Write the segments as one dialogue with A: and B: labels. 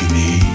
A: You need.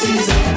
B: Strung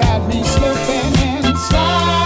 B: all over you, baby.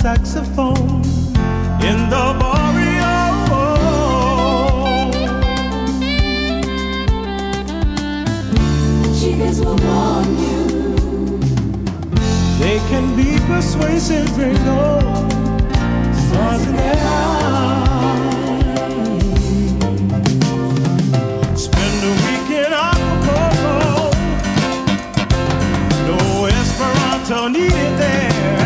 C: saxophone in the boreal.
D: Chicas will warn you.
C: They can be persuasive, they know. Stars in their eyes. Spend a week in Acapulco. No Esperanto needed there.